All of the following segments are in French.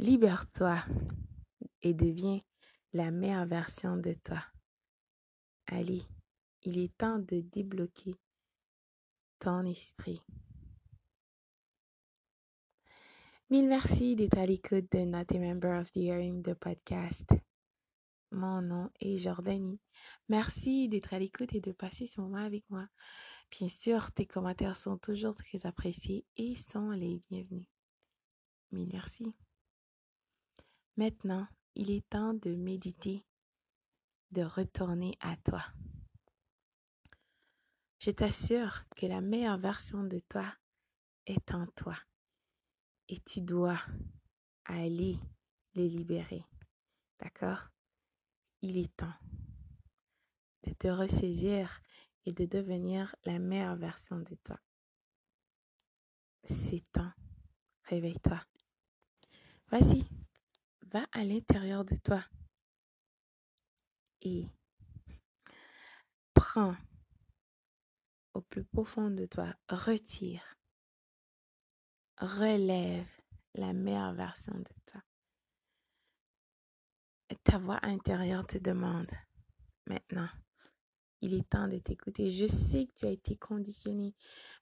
Libère-toi et deviens la meilleure version de toi. Allez, il est temps de débloquer ton esprit. Mille merci d'être à l'écoute de Not a Member of the Hearing, de podcast. Mon nom est Jordanie. Merci d'être à l'écoute et de passer ce moment avec moi. Bien sûr, tes commentaires sont toujours très appréciés et sont les bienvenus. Mille merci. Maintenant, il est temps de méditer, de retourner à toi. Je t'assure que la meilleure version de toi est en toi et tu dois aller les libérer. D'accord? Il est temps de te ressaisir et de devenir la meilleure version de toi. C'est temps. Réveille-toi. Vas-y, va à l'intérieur de toi et prends au plus profond de toi, retire, relève la meilleure version de toi. Ta voix intérieure te demande maintenant, il est temps de t'écouter. Je sais que tu as été conditionné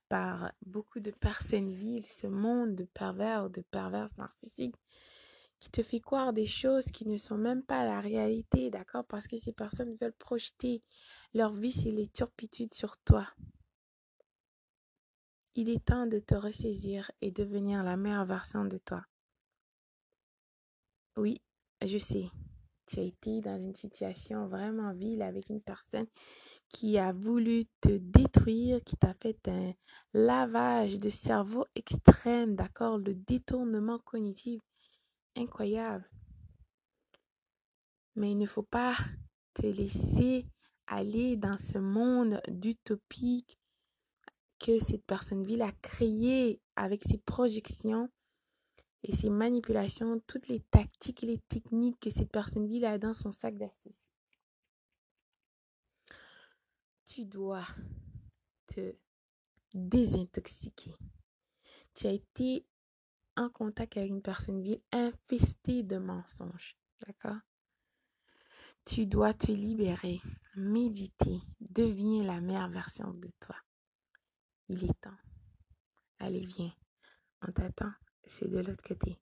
par beaucoup de personnes viles, ce monde de pervers, de perverses narcissiques qui te fait croire des choses qui ne sont même pas la réalité, d'accord? Parce que ces personnes veulent projeter leur vie et les turpitudes sur toi. Il est temps de te ressaisir et devenir la meilleure version de toi. Oui, je sais. Tu as été dans une situation vraiment vile avec une personne qui a voulu te détruire, qui t'a fait un lavage de cerveau extrême, d'accord? Le détournement cognitif incroyable. Mais il ne faut pas te laisser aller dans ce monde d'utopique que cette personne ville a créé avec ses projections et ses manipulations, toutes les tactiques et les techniques que cette personne ville a dans son sac d'astuces. Tu dois te désintoxiquer. Tu as été en contact avec une personne ville infestée de mensonges. D'accord? Tu dois te libérer, méditer, deviens la meilleure version de toi. Il est temps. Allez, viens. On t'attend. C'est de l'autre côté.